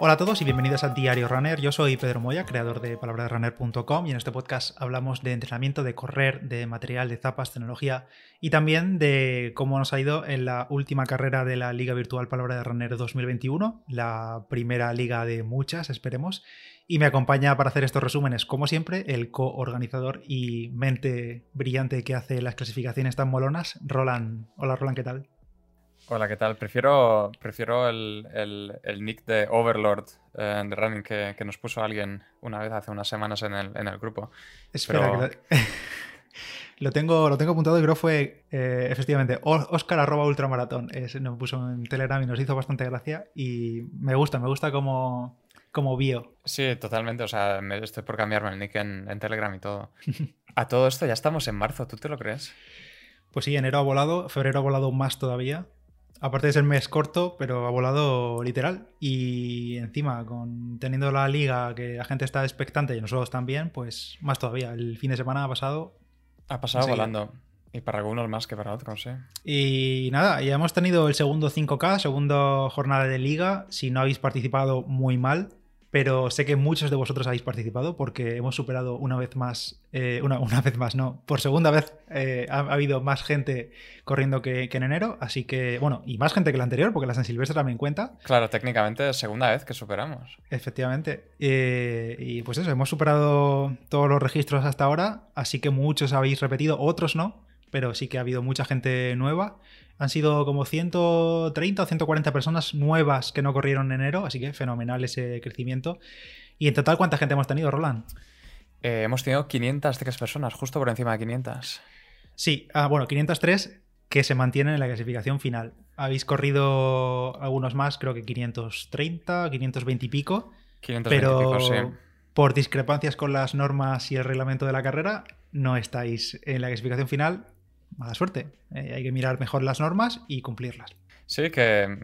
Hola a todos y bienvenidos a Diario Runner. Yo soy Pedro Moya, creador de palabraderunner.com y en este podcast hablamos de entrenamiento, de correr, de material, de zapas, tecnología y también de cómo nos ha ido en la última carrera de la Liga Virtual Palabra de Runner 2021, la primera liga de muchas, esperemos. Y me acompaña para hacer estos resúmenes, como siempre, el co-organizador y mente brillante que hace las clasificaciones tan molonas, Roland. Hola Roland, ¿qué tal? Hola, ¿qué tal? Prefiero, prefiero el, nick de Overlord eh, de Running que, nos puso alguien una vez hace unas semanas en el, en el grupo. Espera, lo... tengo, lo tengo apuntado y creo fue eh, efectivamente Oscar arroba ultramaratón. nos puso en Telegram y nos hizo bastante gracia y me gusta, me gusta como, como bio. Sí, totalmente. O sea, estoy por cambiarme el nick en, en Telegram y todo. A todo esto ya estamos en marzo, ¿tú te lo crees? Pues sí, enero ha volado, febrero ha volado más todavía aparte de ser mes corto, pero ha volado literal. Y encima, con teniendo la liga que la gente está expectante y nosotros también, pues más todavía. El fin de semana ha pasado. Ha pasado volando. Y para algunos más que para otros, sí. Y nada, ya hemos tenido el segundo 5K, segunda jornada de liga. Si no habéis participado, muy mal pero sé que muchos de vosotros habéis participado porque hemos superado una vez más, eh, una, vez más, no, por segunda vez eh, ha, habido más gente corriendo que, en enero, así que, bueno, y más gente que la anterior porque la San Silvestre también cuenta. Claro, técnicamente es segunda vez que superamos. Efectivamente. Eh, y pues eso, hemos superado todos los registros hasta ahora, así que muchos habéis repetido, otros no, pero sí que ha habido mucha gente nueva. Han sido como 130 o 140 personas nuevas que no corrieron en enero, así que fenomenal ese crecimiento. ¿Y en total cuánta gente hemos tenido, Roland? Eh, hemos tenido 503 personas, justo por encima de 500. Sí, ah, bueno, 503 que se mantienen en la clasificación final. Habéis corrido algunos más, creo que 530, 520 y pico. 520 pero y pico, sí. por discrepancias con las normas y el reglamento de la carrera, no estáis en la clasificación final mala suerte. Eh, hay que mirar mejor las normas y cumplirlas. Sí, que eh,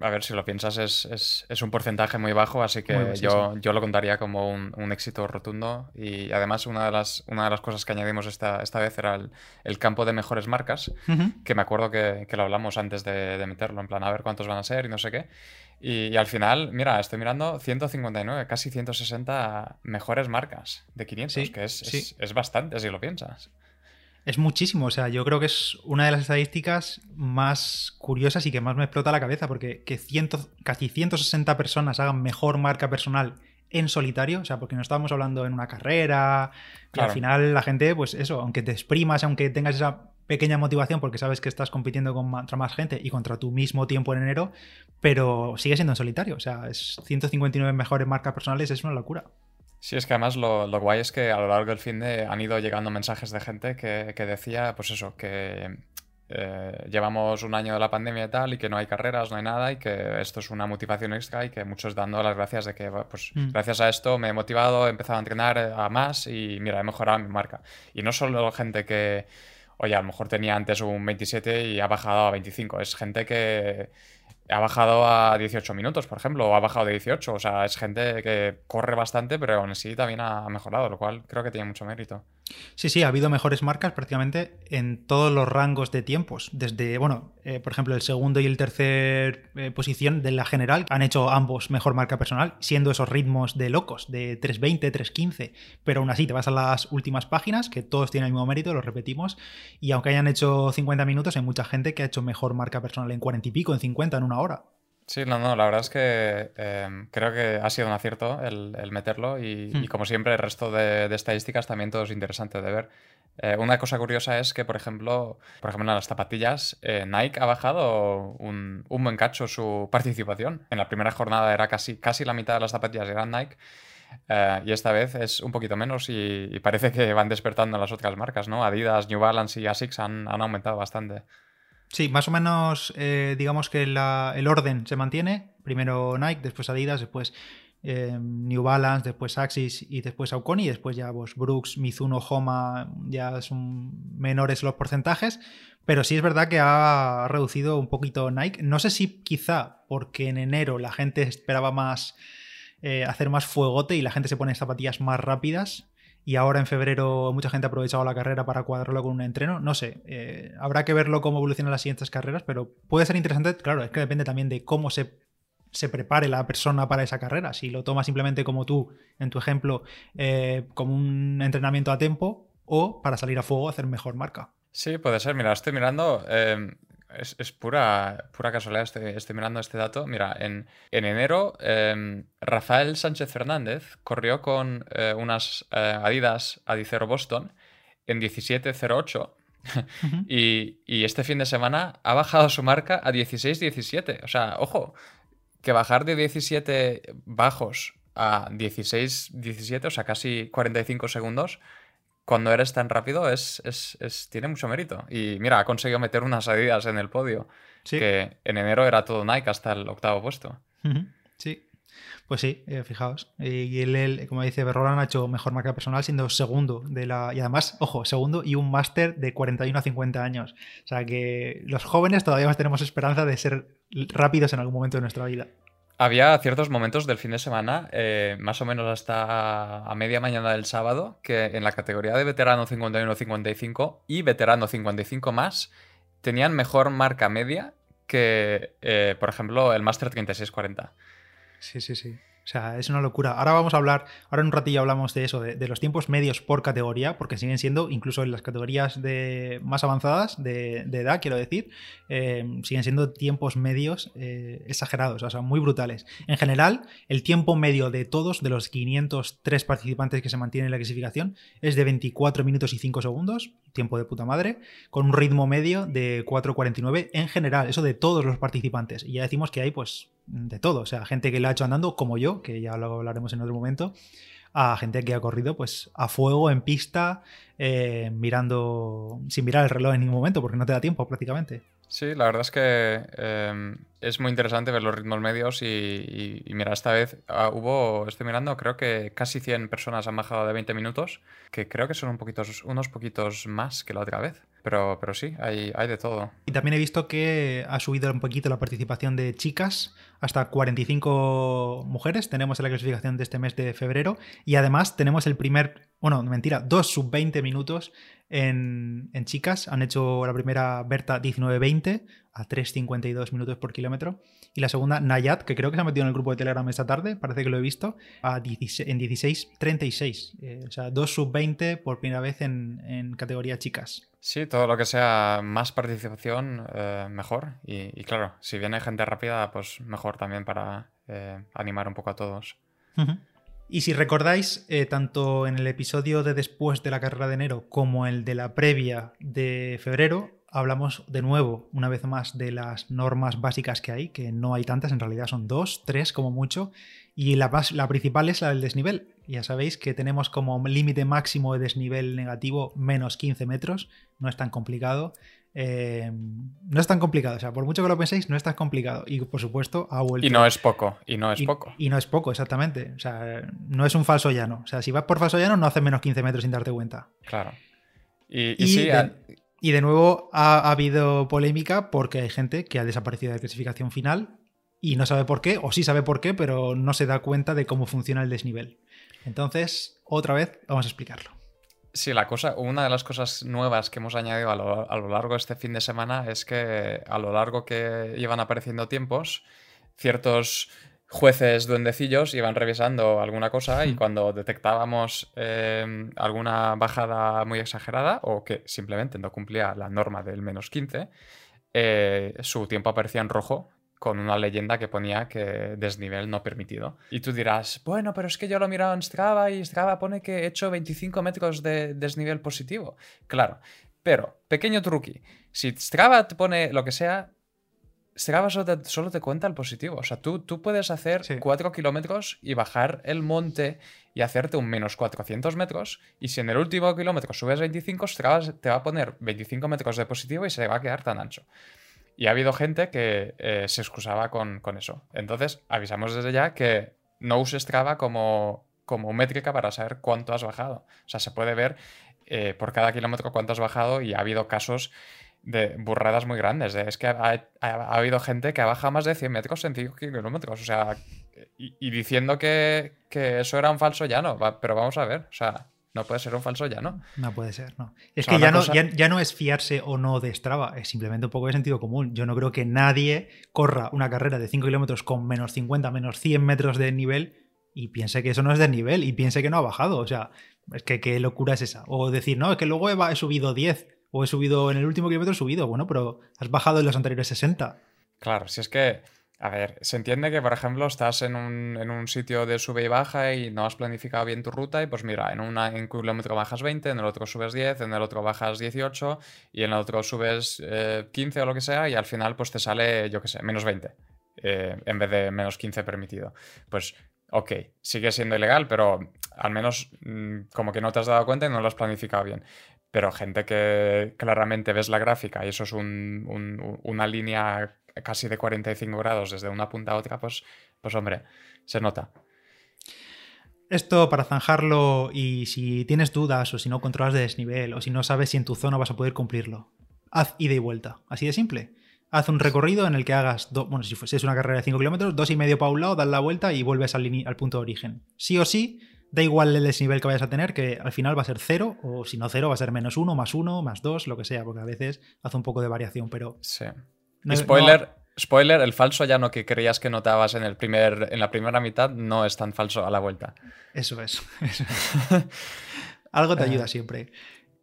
a ver si lo piensas, es, un porcentaje muy bajo, así que yo, yo lo contaría como un, éxito rotundo. Y además, una de las, una de las cosas que añadimos esta, esta vez era el, campo de mejores marcas, que me acuerdo que, lo hablamos antes de, meterlo, en plan, a ver cuántos van a ser y no sé qué. Y, al final, mira, estoy mirando 159, casi 160 mejores marcas de 500, que es, es bastante si lo piensas. Es muchísimo, o sea, yo creo que es una de las estadísticas más curiosas y que más me explota la cabeza, porque que casi 160 personas hagan mejor marca personal en solitario, o sea, porque no estábamos hablando en una carrera, que al final la gente, pues eso, aunque te exprimas, aunque tengas esa pequeña motivación porque sabes que estás compitiendo contra más gente y contra tu mismo tiempo en enero, pero sigue siendo en solitario, o sea, es 159 mejores marcas personales, es una locura. Sí, es que además lo, guay es que a lo largo del fin de han ido llegando mensajes de gente que, decía, pues eso, que eh, llevamos un año de la pandemia y tal, y que no hay carreras, no hay nada, y que esto es una motivación extra, y que muchos dando las gracias de que, pues, mm. gracias a esto me he motivado, he empezado a entrenar a más, y mira, he mejorado mi marca. Y no solo gente que, oye, a lo mejor tenía antes un 27 y ha bajado a 25, es gente que ha bajado a 18 minutos, por ejemplo, o ha bajado de 18. O sea, es gente que corre bastante, pero aún así también ha mejorado, lo cual creo que tiene mucho mérito. Sí, sí, ha habido mejores marcas prácticamente en todos los rangos de tiempos. Desde, bueno, eh, por ejemplo, el segundo y el tercer eh, posición de la general han hecho ambos mejor marca personal, siendo esos ritmos de locos, de 3.20, 3.15. Pero aún así, te vas a las últimas páginas, que todos tienen el mismo mérito, lo repetimos. Y aunque hayan hecho 50 minutos, hay mucha gente que ha hecho mejor marca personal en 40 y pico, en 50, en una hora. Sí, no, no, la verdad es que em, creo que ha sido un acierto el, meterlo y, hmm. como siempre el resto de, estadísticas también todo es interesante de ver. Eh, una cosa curiosa es que, por ejemplo, por ejemplo en las zapatillas, eh, Nike ha bajado un, buen cacho su participación. En la primera jornada era casi, casi la mitad de las zapatillas eran Nike. Eh, y esta vez es un poquito menos y, parece que van despertando las otras marcas, ¿no? Adidas, New Balance y Asics han, han aumentado bastante. Sí, más o menos eh, digamos que el orden se mantiene. Primero Nike, después Adidas, después eh, New Balance, después Axis y después Auconi. Y después ya pues, Brooks, Mizuno, Homa, ya son menores los porcentajes. Pero sí es verdad que ha reducido un poquito Nike. No sé si quizá porque en enero la gente esperaba más eh, hacer más fuegote y la gente se pone zapatillas más rápidas y ahora en febrero mucha gente ha aprovechado la carrera para cuadrarlo con un entreno. No sé, eh, habrá que verlo cómo evolucionan las siguientes carreras, pero puede ser interesante, claro, es que depende también de cómo se, se prepare la persona para esa carrera. Si lo toma simplemente como tú, en tu ejemplo, eh, como un entrenamiento a tiempo o para salir a fuego hacer mejor marca. Sí, puede ser. Mira, estoy mirando. Em, es, pura, pura casualidad, estoy, mirando este dato. Mira, en, enero, em, Rafael Sánchez Fernández corrió con eh, unas eh, Adidas Adicero Boston en 17.08 y, y, este fin de semana ha bajado su marca a 16.17. O sea, ojo, que bajar de 17 bajos a 16.17, o sea, casi 45 segundos, cuando eres tan rápido es, es, tiene mucho mérito. Y mira, ha conseguido meter unas Adidas en el podio, que en enero era todo Nike hasta el octavo puesto. Sí, pues sí, eh, fijaos. Y él, como dice Berrolan, ha hecho mejor marca personal siendo segundo de la. Y además, ojo, segundo y un máster de 41 a 50 años. O sea que los jóvenes todavía tenemos esperanza de ser rápidos en algún momento de nuestra vida. Había ciertos momentos del fin de semana, eh, más o menos hasta a media mañana del sábado, que en la categoría de veterano 51-55 y veterano 55 más tenían mejor marca media que, eh, por ejemplo, el Master 3640. Sí, sí, sí. O sea, es una locura. Ahora vamos a hablar, ahora en un ratillo hablamos de eso, de, los tiempos medios por categoría, porque siguen siendo, incluso en las categorías de, más avanzadas de, edad, quiero decir, eh, siguen siendo tiempos medios eh, exagerados, o sea, muy brutales. En general, el tiempo medio de todos, de los 503 participantes que se mantienen en la clasificación, es de 24 minutos y 5 segundos, tiempo de puta madre, con un ritmo medio de 4.49 en general, eso de todos los participantes. Y ya decimos que hay, pues, de todo. O sea, gente que lo ha hecho andando, como yo, que ya lo hablaremos en otro momento, a gente que ha corrido pues a fuego, en pista, eh, mirando, sin mirar el reloj en ningún momento, porque no te da tiempo prácticamente. Sí, la verdad es que em, es muy interesante ver los ritmos medios y, mira, esta vez ah, hubo, estoy mirando, creo que casi 100 personas han bajado de 20 minutos, que creo que son un poquitos, unos poquitos más que la otra vez. Pero, pero sí, hay, hay de todo. Y también he visto que ha subido un poquito la participación de chicas, hasta 45 mujeres tenemos en la clasificación de este mes de febrero, y además tenemos el primer, bueno, mentira, dos sub 20 minutos en, chicas. Han hecho la primera Berta 19-20 a 3.52 minutos por kilómetro. Y la segunda, Nayat, que creo que se ha metido en el grupo de Telegram esta tarde, parece que lo he visto, a en 16.36. Eh, o sea, dos sub-20 por primera vez en, categoría chicas. Sí, todo lo que sea más participación, eh, mejor. Y, claro, si viene gente rápida, pues mejor también para eh, animar un poco a todos. Y si recordáis, eh, tanto en el episodio de después de la carrera de enero como el de la previa de febrero, hablamos de nuevo, una vez más, de las normas básicas que hay, que no hay tantas, en realidad son dos, tres como mucho, y la principal es la del desnivel. Ya sabéis que tenemos como límite máximo de desnivel negativo menos 15 metros, no es tan complicado. Eh, no es tan complicado. O sea, por mucho que lo penséis, no es tan complicado. Y por supuesto, ha vuelto. Y no es poco. Y no es poco. Y no es poco, exactamente. O sea, no es un falso llano. O sea, si vas por falso llano, no hace menos 15 metros sin darte cuenta. Claro. Y, de, nuevo ha, habido polémica porque hay gente que ha desaparecido de la clasificación final y no sabe por qué, o sí sabe por qué, pero no se da cuenta de cómo funciona el desnivel. Entonces, otra vez, vamos a explicarlo. Sí, la cosa, una de las cosas nuevas que hemos añadido a lo, largo de este fin de semana es que a lo largo que iban apareciendo tiempos, ciertos jueces duendecillos iban revisando alguna cosa y hmm. cuando detectábamos em, alguna bajada muy exagerada o que simplemente no cumplía la norma del menos 15, eh, su tiempo aparecía en rojo con una leyenda que ponía que desnivel no permitido. Y tú dirás, bueno, pero es que yo lo he mirado en Strava y Strava pone que he hecho 25 metros de desnivel positivo. Claro, pero, pequeño truqui, si Strava te pone lo que sea, Strava solo te, cuenta el positivo. O sea, tú, tú puedes hacer 4 kilómetros y bajar el monte y hacerte un menos 400 metros. Y si en el último kilómetro subes 25, Strava te va a poner 25 metros de positivo y se va a quedar tan ancho. Y ha habido gente que eh, se excusaba con, eso. Entonces, avisamos desde ya que no uses Strava como, como métrica para saber cuánto has bajado. O sea, se puede ver eh, por cada kilómetro cuánto has bajado y ha habido casos de burradas muy grandes. Es que ha, habido gente que ha bajado más de 100 metros en 5 kilómetros. O sea, y, diciendo que, que, eso era un falso llano. Pero vamos a ver. O sea, No puede ser un falso ya, ¿no? No puede ser, no. Es que ya no, ya, no es fiarse o no de Strava, es simplemente un poco de sentido común. Yo no creo que nadie corra una carrera de 5 kilómetros con menos 50, menos 100 metros de nivel y piense que eso no es de nivel y piense que no ha bajado. O sea, es que qué locura es esa. O decir, no, es que luego he, he subido 10 o he subido en el último kilómetro he subido. Bueno, pero has bajado en los anteriores 60. Claro, si es que a ver, se entiende que, por ejemplo, estás en un, sitio de sube y baja y no has planificado bien tu ruta y pues mira, en, una, en un kilómetro bajas 20, en el otro subes 10, en el otro bajas 18 y en el otro subes 15 eh, o lo que sea y al final pues te sale, yo qué sé, menos 20 eh, en vez de menos 15 permitido. Pues ok, sigue siendo ilegal, pero al menos mm, como que no te has dado cuenta y no lo has planificado bien. Pero gente que claramente ves la gráfica y eso es una línea casi de 45 grados desde una punta a otra, pues, pues hombre, se nota. Esto para zanjarlo y si tienes dudas o si no controlas de desnivel o si no sabes si en tu zona vas a poder cumplirlo, haz ida y vuelta. Así de simple. Haz un recorrido en el que hagas, bueno, si fuese una carrera de 5 kilómetros, dos y medio para un lado, das la vuelta y vuelves al, al punto de origen. Sí o sí, da igual el desnivel que vayas a tener, que al final va a ser cero, o si no cero, va a ser menos uno, más uno, más dos, lo que sea, porque a veces hace un poco de variación, pero... Sí. Spoiler, spoiler, el falso llano que creías que notabas en, el primer, en la primera mitad no es tan falso a la vuelta. Eso es. Algo te ayuda eh, siempre.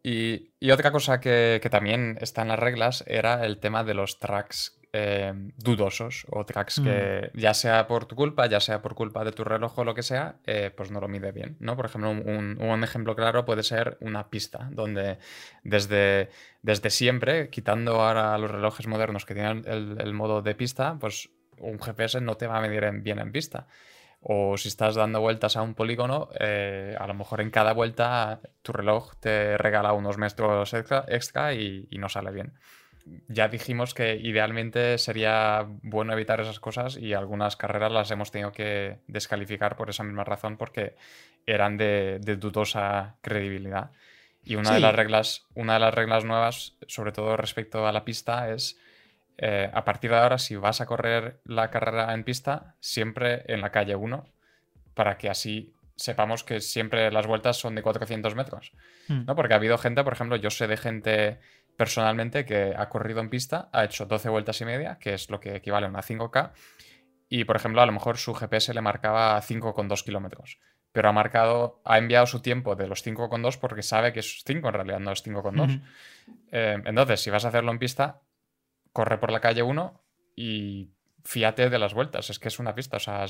Y, otra cosa que, que, también está en las reglas era el tema de los tracks eh, dudosos o tracks que mm. ya sea por tu culpa, ya sea por culpa de tu reloj o lo que sea, eh, pues no lo mide bien, ¿no? Por ejemplo, un, ejemplo claro puede ser una pista, donde desde, desde siempre, quitando ahora los relojes modernos que tienen el, modo de pista, pues un GPS no te va a medir bien en pista. O si estás dando vueltas a un polígono, eh, a lo mejor en cada vuelta tu reloj te regala unos metros extra, y no sale bien ya dijimos que idealmente sería bueno evitar esas cosas y algunas carreras las hemos tenido que descalificar por esa misma razón porque eran de, dudosa credibilidad. Y una, de las reglas, una de las reglas nuevas, sobre todo respecto a la pista, es eh, a partir de ahora, si vas a correr la carrera en pista, siempre en la calle 1, para que así sepamos que siempre las vueltas son de 400 metros. Hmm. ¿no? Porque ha habido gente, por ejemplo, yo sé de gente personalmente que ha corrido en pista, ha hecho 12 vueltas y media, que es lo que equivale a una 5K, y por ejemplo, a lo mejor su GPS le marcaba 5,2 kilómetros, pero ha marcado, ha enviado su tiempo de los 5,2 porque sabe que es 5 en realidad, no es 5,2. Eh, entonces, si vas a hacerlo en pista, corre por la calle 1 y fíate de las vueltas, es que es una pista, o sea,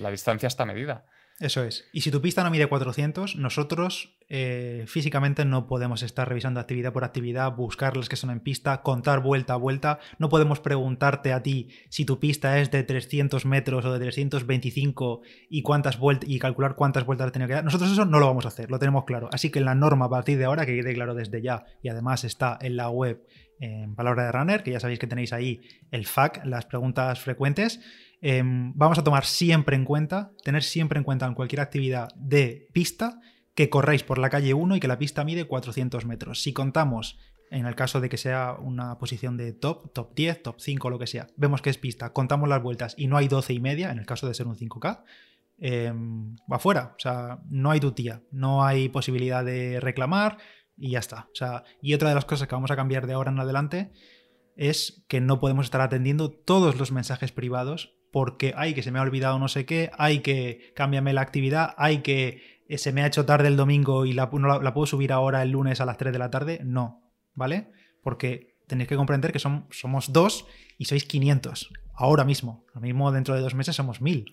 la distancia está medida. Eso es. Y si tu pista no mide 400, nosotros eh, físicamente no podemos estar revisando actividad por actividad, buscar las que son en pista, contar vuelta a vuelta. No podemos preguntarte a ti si tu pista es de 300 metros o de 325 y cuántas vueltas y calcular cuántas vueltas tenido que dar. Nosotros eso no lo vamos a hacer, lo tenemos claro. Así que la norma a partir de ahora, que quede claro desde ya, y además está en la web en Palabra de Runner, que ya sabéis que tenéis ahí el FAQ, las preguntas frecuentes. Em, vamos a tomar siempre en cuenta, tener siempre en cuenta en cualquier actividad de pista, que corréis por la calle 1 y que la pista mide 400 metros. Si contamos, en el caso de que sea una posición de top, top 10, top 5, lo que sea, vemos que es pista, contamos las vueltas y no hay 12 y media, en el caso de ser un 5K, em, va fuera. O sea, no hay tutía, no hay posibilidad de reclamar y ya está. O sea, y otra de las cosas que vamos a cambiar de ahora en adelante es que no podemos estar atendiendo todos los mensajes privados porque hay que se me ha olvidado no sé qué, hay que cámbiame la actividad, hay que eh, se me ha hecho tarde el domingo y la, la, puedo subir ahora el lunes a las 3 de la tarde. No, ¿vale? Porque tenéis que comprender que somos dos y sois 500 ahora mismo. Ahora mismo dentro de dos meses somos 1000.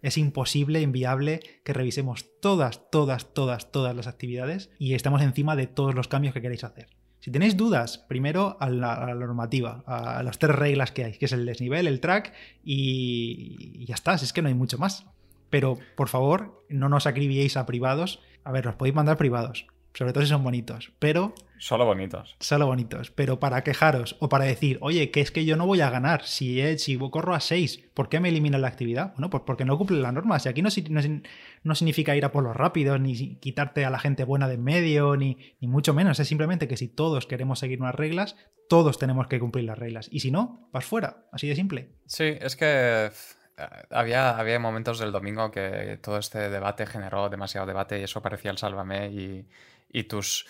Es imposible, inviable que revisemos todas, todas, todas, todas las actividades y estemos encima de todos los cambios que queréis hacer. Si tenéis dudas, primero a la, normativa, a las tres reglas que hay, que es el desnivel, el track y, ya está, es que no hay mucho más. Pero por favor, no nos acribilléis a privados. A ver, los podéis mandar privados, sobre todo si son bonitos, pero... Solo bonitos. Solo bonitos, pero para quejaros o para decir, oye, que es que yo no voy a ganar, si, si corro a 6, ¿por qué me eliminan la actividad? Bueno, pues porque no cumple la norma, si aquí no, no, significa ir a por los rápidos, ni quitarte a la gente buena de en medio, ni, ni mucho menos, es simplemente que si todos queremos seguir unas reglas, todos tenemos que cumplir las reglas, y si no, vas fuera, así de simple. Sí, es que había, había momentos del domingo que todo este debate generó demasiado debate y eso parecía el sálvame y, y tus...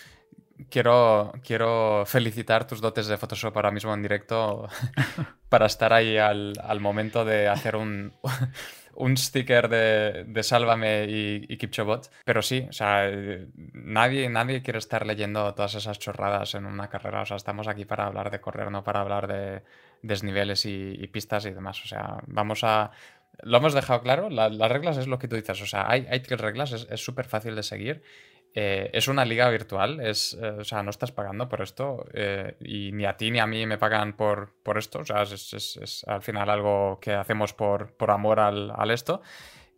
Quiero, quiero felicitar tus dotes de Photoshop ahora mismo en directo para estar ahí al, al momento de hacer un, un sticker de, de Sálvame y, y KipchoBot. Pero sí, o sea, nadie, nadie quiere estar leyendo todas esas chorradas en una carrera. O sea, estamos aquí para hablar de correr, no para hablar de desniveles y, pistas y demás. O sea, vamos a... Lo hemos dejado claro, las reglas es lo que tú dices, o sea, hay, hay tres reglas, es súper fácil de seguir eh, es una liga virtual, es, eh, o sea, no estás pagando por esto eh, y ni a ti ni a mí me pagan por, por esto, o sea, es, es, al final algo que hacemos por, por amor al, al esto.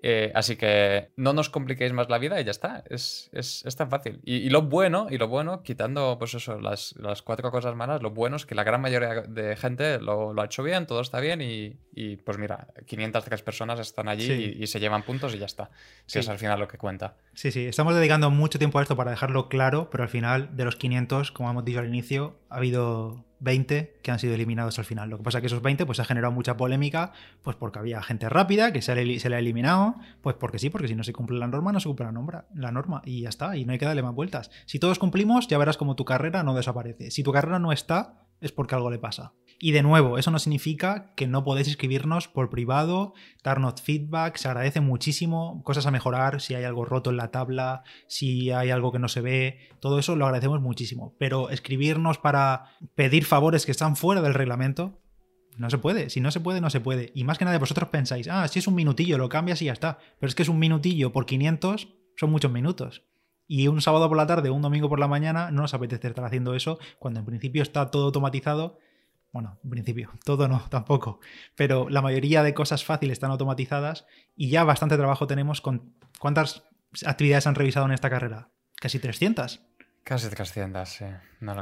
Eh, así que no nos compliquéis más la vida y ya está. Es, es, es tan fácil. Y, lo bueno, y lo bueno, quitando pues eso, las, las, cuatro cosas malas, lo bueno es que la gran mayoría de gente lo, lo ha hecho bien, todo está bien y, y, pues mira, 503 personas están allí y, se llevan puntos y ya está. Si es al final lo que cuenta. Sí, sí, estamos dedicando mucho tiempo a esto para dejarlo claro, pero al final de los 500, como hemos dicho al inicio, ha habido 20 que han sido eliminados al final. Lo que pasa es que esos 20 pues ha generado mucha polémica, pues porque había gente rápida que se le, se le ha eliminado, pues porque sí, porque si no se cumple la norma, no se cumple la, norma, la norma y ya está, y no hay que darle más vueltas. Si todos cumplimos, ya verás como tu carrera no desaparece. Si tu carrera no está, es porque algo le pasa. Y de nuevo, eso no significa que no podéis escribirnos por privado, darnos feedback, se agradece muchísimo, cosas a mejorar, si hay algo roto en la tabla, si hay algo que no se ve, todo eso lo agradecemos muchísimo. Pero escribirnos para pedir favores que están fuera del reglamento, no se puede. Si no se puede, no se puede. Y más que nada vosotros pensáis, ah, si es un minutillo, lo cambias y ya está. Pero es que es un minutillo por 500, son muchos minutos. Y un sábado por la tarde o un domingo por la mañana no nos apetece estar haciendo eso cuando en principio está todo automatizado bueno, en principio, todo no, tampoco. Pero la mayoría de cosas fáciles están automatizadas y ya bastante trabajo tenemos con... ¿Cuántas actividades han revisado en esta carrera? Casi 300. Casi 300, sí.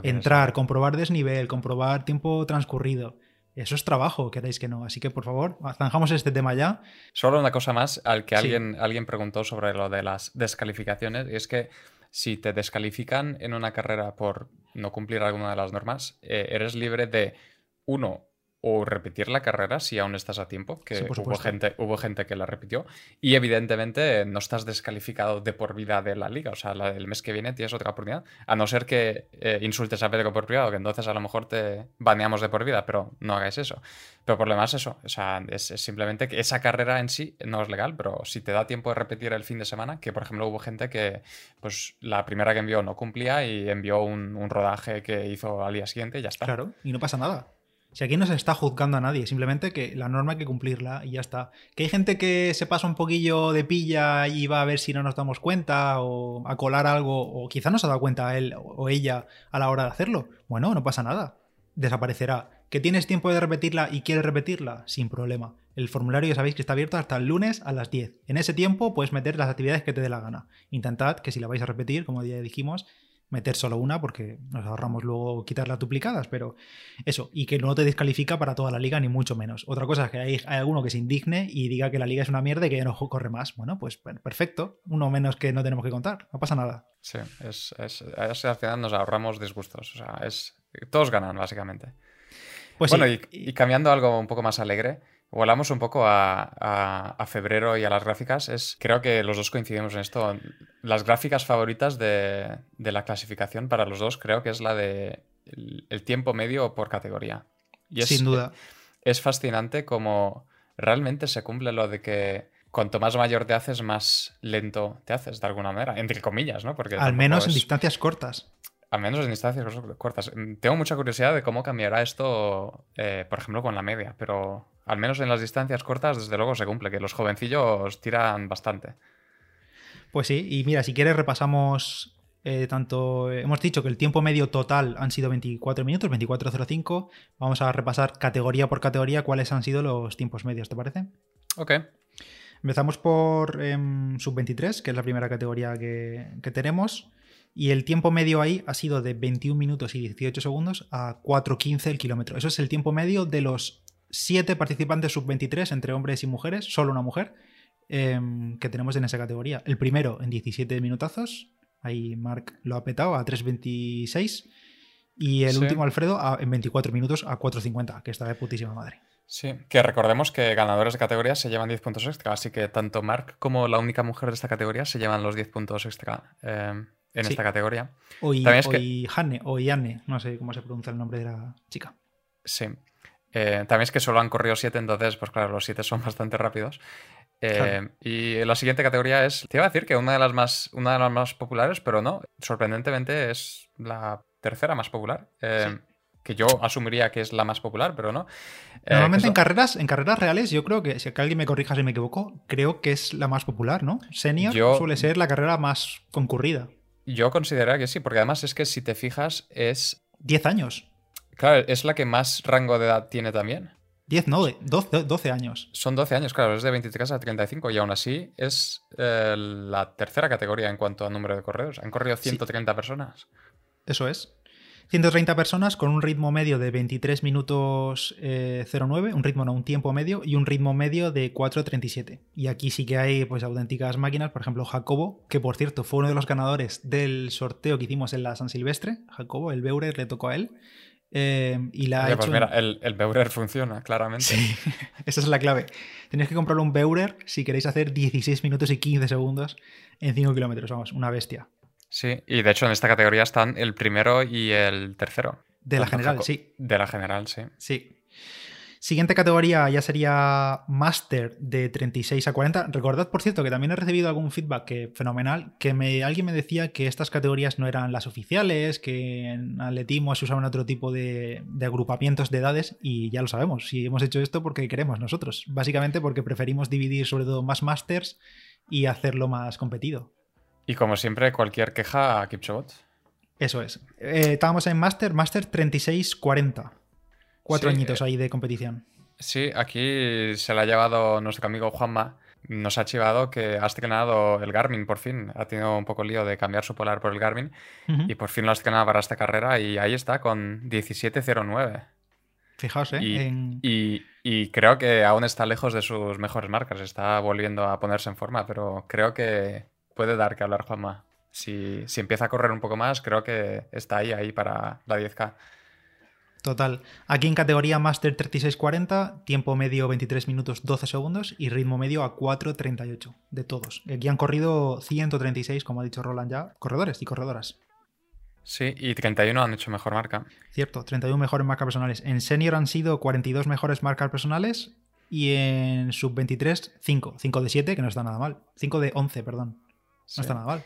Entrar, comprobar desnivel, comprobar tiempo transcurrido. Eso es trabajo, queréis que no. Así que, por favor, zanjamos este tema ya. Solo una cosa más al que alguien, alguien preguntó sobre lo de las descalificaciones. Y es que si te descalifican en una carrera por no cumplir alguna de las normas, eh, eres libre de uno, o repetir la carrera si aún estás a tiempo, que hubo, gente, hubo gente que la repitió, y evidentemente no estás descalificado de por vida de la liga, o sea, el mes que viene tienes otra oportunidad, a no ser que eh, insultes a Pedro por privado, que entonces a lo mejor te baneamos de por vida, pero no hagáis eso. Pero por lo demás eso, o sea, es, simplemente que esa carrera en sí no es legal, pero si te da tiempo de repetir el fin de semana, que por ejemplo hubo gente que pues la primera que envió no cumplía y envió un, un rodaje que hizo al día siguiente y ya está. Claro, y no pasa nada. Si aquí no se está juzgando a nadie, simplemente que la norma hay que cumplirla y ya está. Que hay gente que se pasa un poquillo de pilla y va a ver si no nos damos cuenta o a colar algo, o quizá no se ha dado cuenta él o ella a la hora de hacerlo. Bueno, no pasa nada. Desaparecerá. ¿Que tienes tiempo de repetirla y quieres repetirla? Sin problema. El formulario ya sabéis que está abierto hasta el lunes a las 10. En ese tiempo puedes meter las actividades que te dé la gana. Intentad que si la vais a repetir, como ya dijimos, meter solo una porque nos ahorramos luego quitar las duplicadas, pero eso, y que no te descalifica para toda la liga, ni mucho menos. Otra cosa es que hay, alguno que se indigne y diga que la liga es una mierda y que ya no corre más. Bueno, pues perfecto, uno menos que no tenemos que contar, no pasa nada. Sí, es, al final nos ahorramos disgustos, o sea, es, todos ganan básicamente. Pues bueno, y cambiando algo un poco más alegre, Volamos un poco a, febrero y a las gráficas. Es, creo que los dos coincidimos en esto. Las gráficas favoritas de, la clasificación para los dos creo que es la de el, tiempo medio por categoría. Y Sin duda. Es fascinante como realmente se cumple lo de que cuanto más mayor te haces, más lento te haces, de alguna manera. Entre comillas, ¿no? Porque Al menos en distancias cortas. Al menos en distancias cortas. Tengo mucha curiosidad de cómo cambiará esto, eh, por ejemplo, con la media, pero al menos en las distancias cortas, desde luego se cumple, que los jovencillos tiran bastante. Pues sí, y mira, si quieres repasamos eh, tanto, hemos dicho que el tiempo medio total han sido 24 minutos, 24.05. Vamos a repasar categoría por categoría cuáles han sido los tiempos medios, ¿te parece? Ok. Empezamos por em, sub-23, que es la primera categoría que, que, tenemos. Y el tiempo medio ahí ha sido de 21 minutos y 18 segundos a 4.15 el kilómetro. Eso es el tiempo medio de los siete participantes sub-23 entre hombres y mujeres, solo una mujer, em, que tenemos en esa categoría. El primero en 17 minutazos, ahí Mark lo ha petado a 3.26. Y el último, Alfredo, en 24 minutos a 4.50, que está de putísima madre. Sí, que recordemos que ganadores de categoría se llevan 10 puntos extra, así que tanto Mark como la única mujer de esta categoría se llevan los 10 puntos extra eh, en esta categoría. O, y, Hanne, o Yanne, no sé cómo se pronuncia el nombre de la chica. Sí. Eh, también es que solo han corrido 7, entonces, pues claro, los 7 son bastante rápidos. Eh, y la siguiente categoría es, te iba a decir que una de las más, una de las más populares, pero no, sorprendentemente es la tercera más popular. Sí que yo asumiría que es la más popular, pero no. Eh, Normalmente en carreras, en carreras reales, yo creo que, si alguien me corrija si me equivoco, creo que es la más popular, ¿no? Senior suele ser la carrera más concurrida. Yo consideraría que sí, porque además es que si te fijas, es. 10 años. Claro, es la que más rango de edad tiene también. 10, no, 12, 12, años. Son 12 años, claro, es de 23 a 35 y aún así es eh, la tercera categoría en cuanto a número de correos. Han corrido 130 personas. Eso es. 130 personas con un ritmo medio de 23 minutos 09, eh, un ritmo no, un tiempo medio y un ritmo medio de 4.37. Y aquí sí que hay pues auténticas máquinas, por ejemplo Jacobo, que por cierto fue uno de los ganadores del sorteo que hicimos en la San Silvestre, Jacobo, el Beurer le tocó a él. Eh, y la pues mira, el, el, Beurer funciona, claramente. Sí, esa es la clave. Tenéis que comprar un Beurer si queréis hacer 16 minutos y 15 segundos en 5 kilómetros, vamos, una bestia. Sí, y de hecho en esta categoría están el primero y el tercero. De la general, sí. De la general, sí. Sí. Siguiente categoría ya sería Master de 36 a 40. Recordad, por cierto, que también he recibido algún feedback que, fenomenal, que me, alguien me decía que estas categorías no eran las oficiales, que en atletismo se usaban otro tipo de, de, agrupamientos de edades y ya lo sabemos. Si hemos hecho esto porque queremos nosotros. Básicamente porque preferimos dividir sobre todo más Masters y hacerlo más competido. Y como siempre, cualquier queja a Kipchogot. Eso es. Eh, estábamos en Master, Master 36-40. Cuatro añitos eh, ahí de competición. Sí, aquí se la ha llevado nuestro amigo Juanma. Nos ha chivado que ha estrenado el Garmin por fin. Ha tenido un poco lío de cambiar su polar por el Garmin. Y por fin lo ha estrenado para esta carrera. Y ahí está, con 17.09. Fijaos, ¿eh? y, y, creo que aún está lejos de sus mejores marcas. Está volviendo a ponerse en forma, pero creo que puede dar que hablar Juanma. Si, si empieza a correr un poco más, creo que está ahí, ahí para la 10K. Total. Aquí en categoría Master 36-40, tiempo medio 23 minutos 12 segundos y ritmo medio a 4.38 de todos. Aquí han corrido 136, como ha dicho Roland ya, corredores y corredoras. Sí, y 31 han hecho mejor marca. Cierto, 31 mejores marcas personales. En senior han sido 42 mejores marcas personales y en sub-23 5. 5 de 7, que no está nada mal. 5 de 11, perdón. No está nada mal.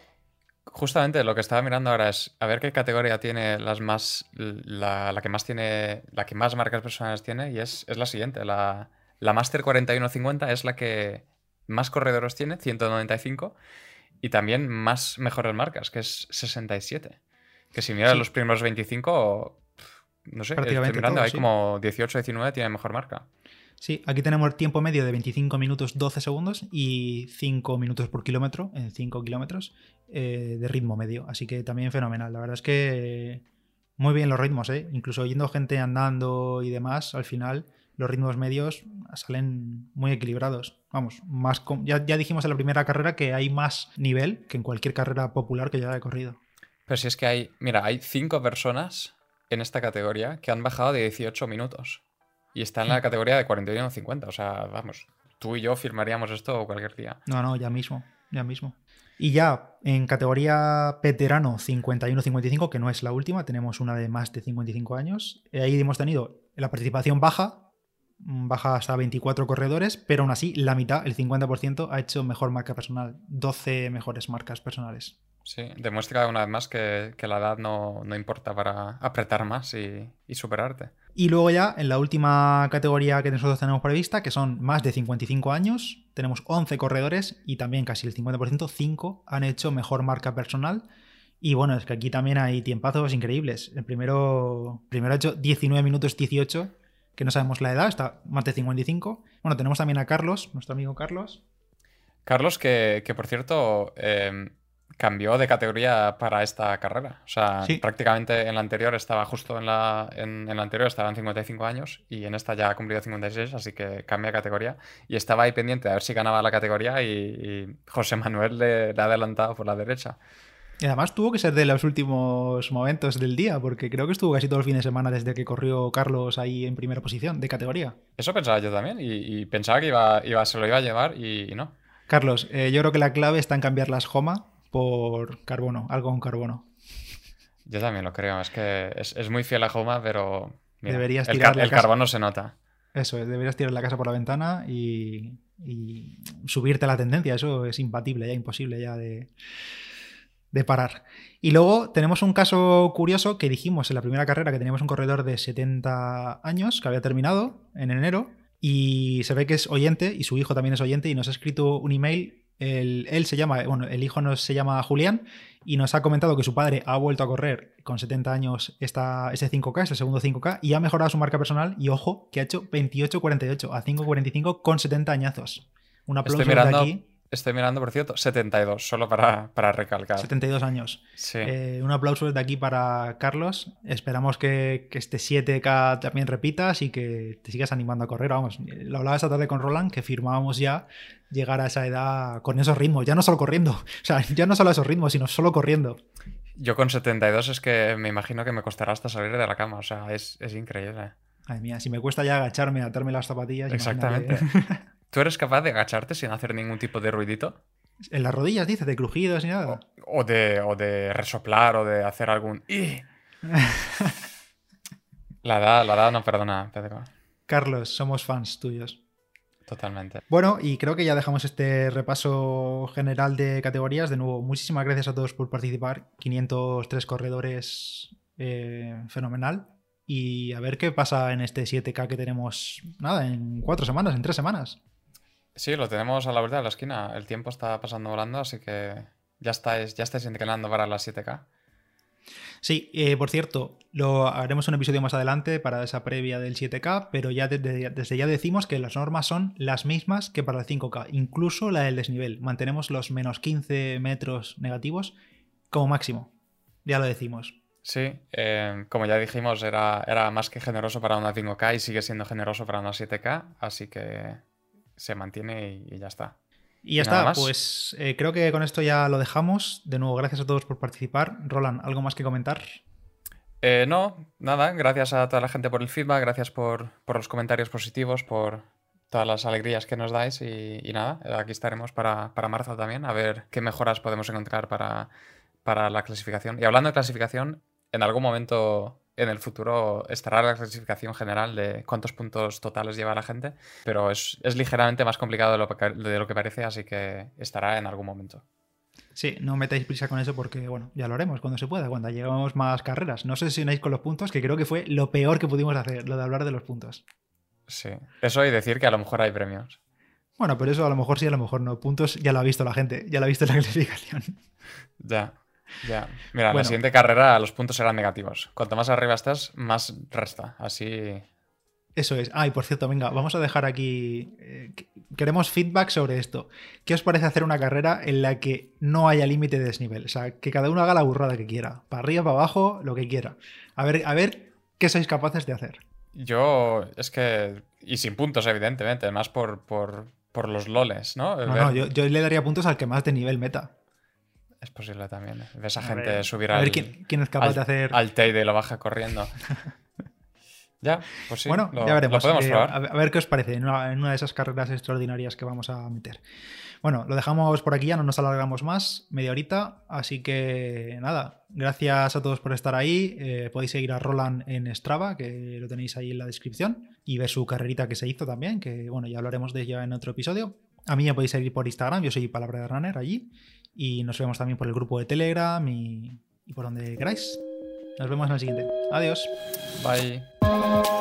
Justamente lo que estaba mirando ahora es a ver qué categoría tiene las más. La, que más tiene. La que más marcas personales tiene. Y es, la siguiente. La, la Master 4150 es la que más corredores tiene, 195. Y también más mejores marcas, que es 67. Que si miras los primeros 25, no sé, estoy mirando, hay como 18, 19 tiene mejor marca. Sí, aquí tenemos el tiempo medio de 25 minutos 12 segundos y 5 minutos por kilómetro en 5 kilómetros eh, de ritmo medio. Así que también fenomenal. La verdad es que muy bien los ritmos, ¿eh? Incluso oyendo gente andando y demás, al final los ritmos medios salen muy equilibrados. Vamos, más ya, ya dijimos en la primera carrera que hay más nivel que en cualquier carrera popular que yo haya corrido. Pero si es que hay, mira, hay 5 personas en esta categoría que han bajado de 18 minutos. Y está en la categoría de 41-50. O sea, vamos, tú y yo firmaríamos esto cualquier día. No, no, ya mismo, ya mismo. Y ya en categoría veterano 51-55, que no es la última, tenemos una de más de 55 años. Ahí hemos tenido la participación baja, baja hasta 24 corredores, pero aún así la mitad, el 50%, ha hecho mejor marca personal, 12 mejores marcas personales. Sí, demuestra una vez más que, la edad no, importa para apretar más y, superarte. Y luego ya, en la última categoría que nosotros tenemos prevista, que son más de 55 años, tenemos 11 corredores y también casi el 50%, 5 han hecho mejor marca personal. Y bueno, es que aquí también hay tiempazos increíbles. El primero, primero ha hecho 19 minutos 18, que no sabemos la edad, está más de 55. Bueno, tenemos también a Carlos, nuestro amigo Carlos. Carlos, que, por cierto, eh, cambió de categoría para esta carrera. O sea, prácticamente en la anterior estaba justo en la, en, la anterior, estaba en 55 años y en esta ya ha cumplido 56, así que cambia de categoría. Y estaba ahí pendiente a ver si ganaba la categoría y, José Manuel le, ha adelantado por la derecha. Y además tuvo que ser de los últimos momentos del día, porque creo que estuvo casi todo el fin de semana desde que corrió Carlos ahí en primera posición de categoría. Eso pensaba yo también, y, pensaba que iba, iba, se lo iba a llevar y, no. Carlos, eh, yo creo que la clave está en cambiar las Joma por carbono, algo con carbono. Yo también lo creo, es que es, muy fiel a Joma, pero deberías el, el carbono se nota. Eso, deberías tirar la casa por la ventana y, y subirte a la tendencia, eso es imbatible, ya imposible ya de de parar. Y luego tenemos un caso curioso que dijimos en la primera carrera que teníamos un corredor de 70 años que había terminado en enero y se ve que es oyente y su hijo también es oyente y nos ha escrito un email. El, él se llama, bueno, el hijo nos se llama Julián y nos ha comentado que su padre ha vuelto a correr con 70 años esta, este 5K, este segundo 5K, y ha mejorado su marca personal y ojo, que ha hecho 28.48 a 5.45 con 70 añazos. Un aplauso de aquí. Estoy mirando, por cierto, 72, solo para, para recalcar. 72 años. Sí. Eh, un aplauso desde aquí para Carlos. Esperamos que, este 7K también repitas y que te sigas animando a correr. Vamos, lo hablaba esta tarde con Roland, que firmábamos ya llegar a esa edad con esos ritmos, ya no solo corriendo. O sea, ya no solo esos ritmos, sino solo corriendo. Yo con 72 es que me imagino que me costará hasta salir de la cama. O sea, es, es increíble. Ay mía, si me cuesta ya agacharme, atarme las zapatillas. Exactamente. ¿Tú eres capaz de agacharte sin hacer ningún tipo de ruidito? En las rodillas, dices, de crujidos y nada. O, de, o de resoplar o de hacer algún. la edad, la edad no perdona, Pedro. Carlos, somos fans tuyos. Totalmente. Bueno, y creo que ya dejamos este repaso general de categorías. De nuevo, muchísimas gracias a todos por participar. 503 corredores, eh, fenomenal. Y a ver qué pasa en este 7K que tenemos, nada, en cuatro semanas, en tres semanas. Sí, lo tenemos a la vuelta de la esquina. El tiempo está pasando volando, así que ya estáis, ya estáis entrenando para las 7K. Sí, eh, por cierto, lo haremos un episodio más adelante para esa previa del 7K, pero ya desde, desde, ya decimos que las normas son las mismas que para el 5K, incluso la del desnivel. Mantenemos los menos 15 metros negativos como máximo. Ya lo decimos. Sí, eh, como ya dijimos, era, era más que generoso para una 5K y sigue siendo generoso para una 7K, así que se mantiene y, ya está. Y ya está, pues eh, creo que con esto ya lo dejamos. De nuevo, gracias a todos por participar. Roland, ¿algo más que comentar? Eh, no, nada, gracias a toda la gente por el feedback, gracias por, los comentarios positivos, por todas las alegrías que nos dais y, nada, aquí estaremos para, marzo también, a ver qué mejoras podemos encontrar para, para la clasificación. Y hablando de clasificación, en algún momento en el futuro estará la clasificación general de cuántos puntos totales lleva la gente, pero es, ligeramente más complicado de lo, que, de lo, que, parece, así que estará en algún momento. Sí, no metáis prisa con eso porque, bueno, ya lo haremos cuando se pueda, cuando lleguemos más carreras. No sé si unáis con los puntos, que creo que fue lo peor que pudimos hacer, lo de hablar de los puntos. Sí, eso y decir que a lo mejor hay premios. Bueno, pero eso a lo mejor sí, a lo mejor no. Puntos ya lo ha visto la gente, ya lo ha visto la clasificación. Ya. Ya. Mira, en la siguiente carrera los puntos serán negativos. Cuanto más arriba estás, más resta. Así. Eso es. Ah, y por cierto, venga, vamos a dejar aquí. Eh, queremos feedback sobre esto. ¿Qué os parece hacer una carrera en la que no haya límite de desnivel? O sea, que cada uno haga la burrada que quiera. Para arriba, para abajo, lo que quiera. A ver, a ver qué sois capaces de hacer. Yo, es que. Y sin puntos, evidentemente. Más por, por, por los loles, ¿no? No, no, yo, yo, le daría puntos al que más de nivel meta. Es posible también. Ves a, gente subir al. A ver quién, es capaz de hacer. Al Teide y lo baja corriendo. ya, pues sí. Bueno, ya veremos. podemos eh, probar. A ver qué os parece en una, de esas carreras extraordinarias que vamos a meter. Bueno, lo dejamos por aquí, ya no nos alargamos más, media horita. Así que nada, gracias a todos por estar ahí. Eh, podéis seguir a Roland en Strava, que lo tenéis ahí en la descripción, y ver su carrerita que se hizo también, que bueno, ya hablaremos de ella en otro episodio. A mí me podéis seguir por Instagram, yo soy Palabra de Runner allí. Y nos vemos también por el grupo de Telegram y, por donde queráis. Nos vemos en el siguiente. Adiós. Bye.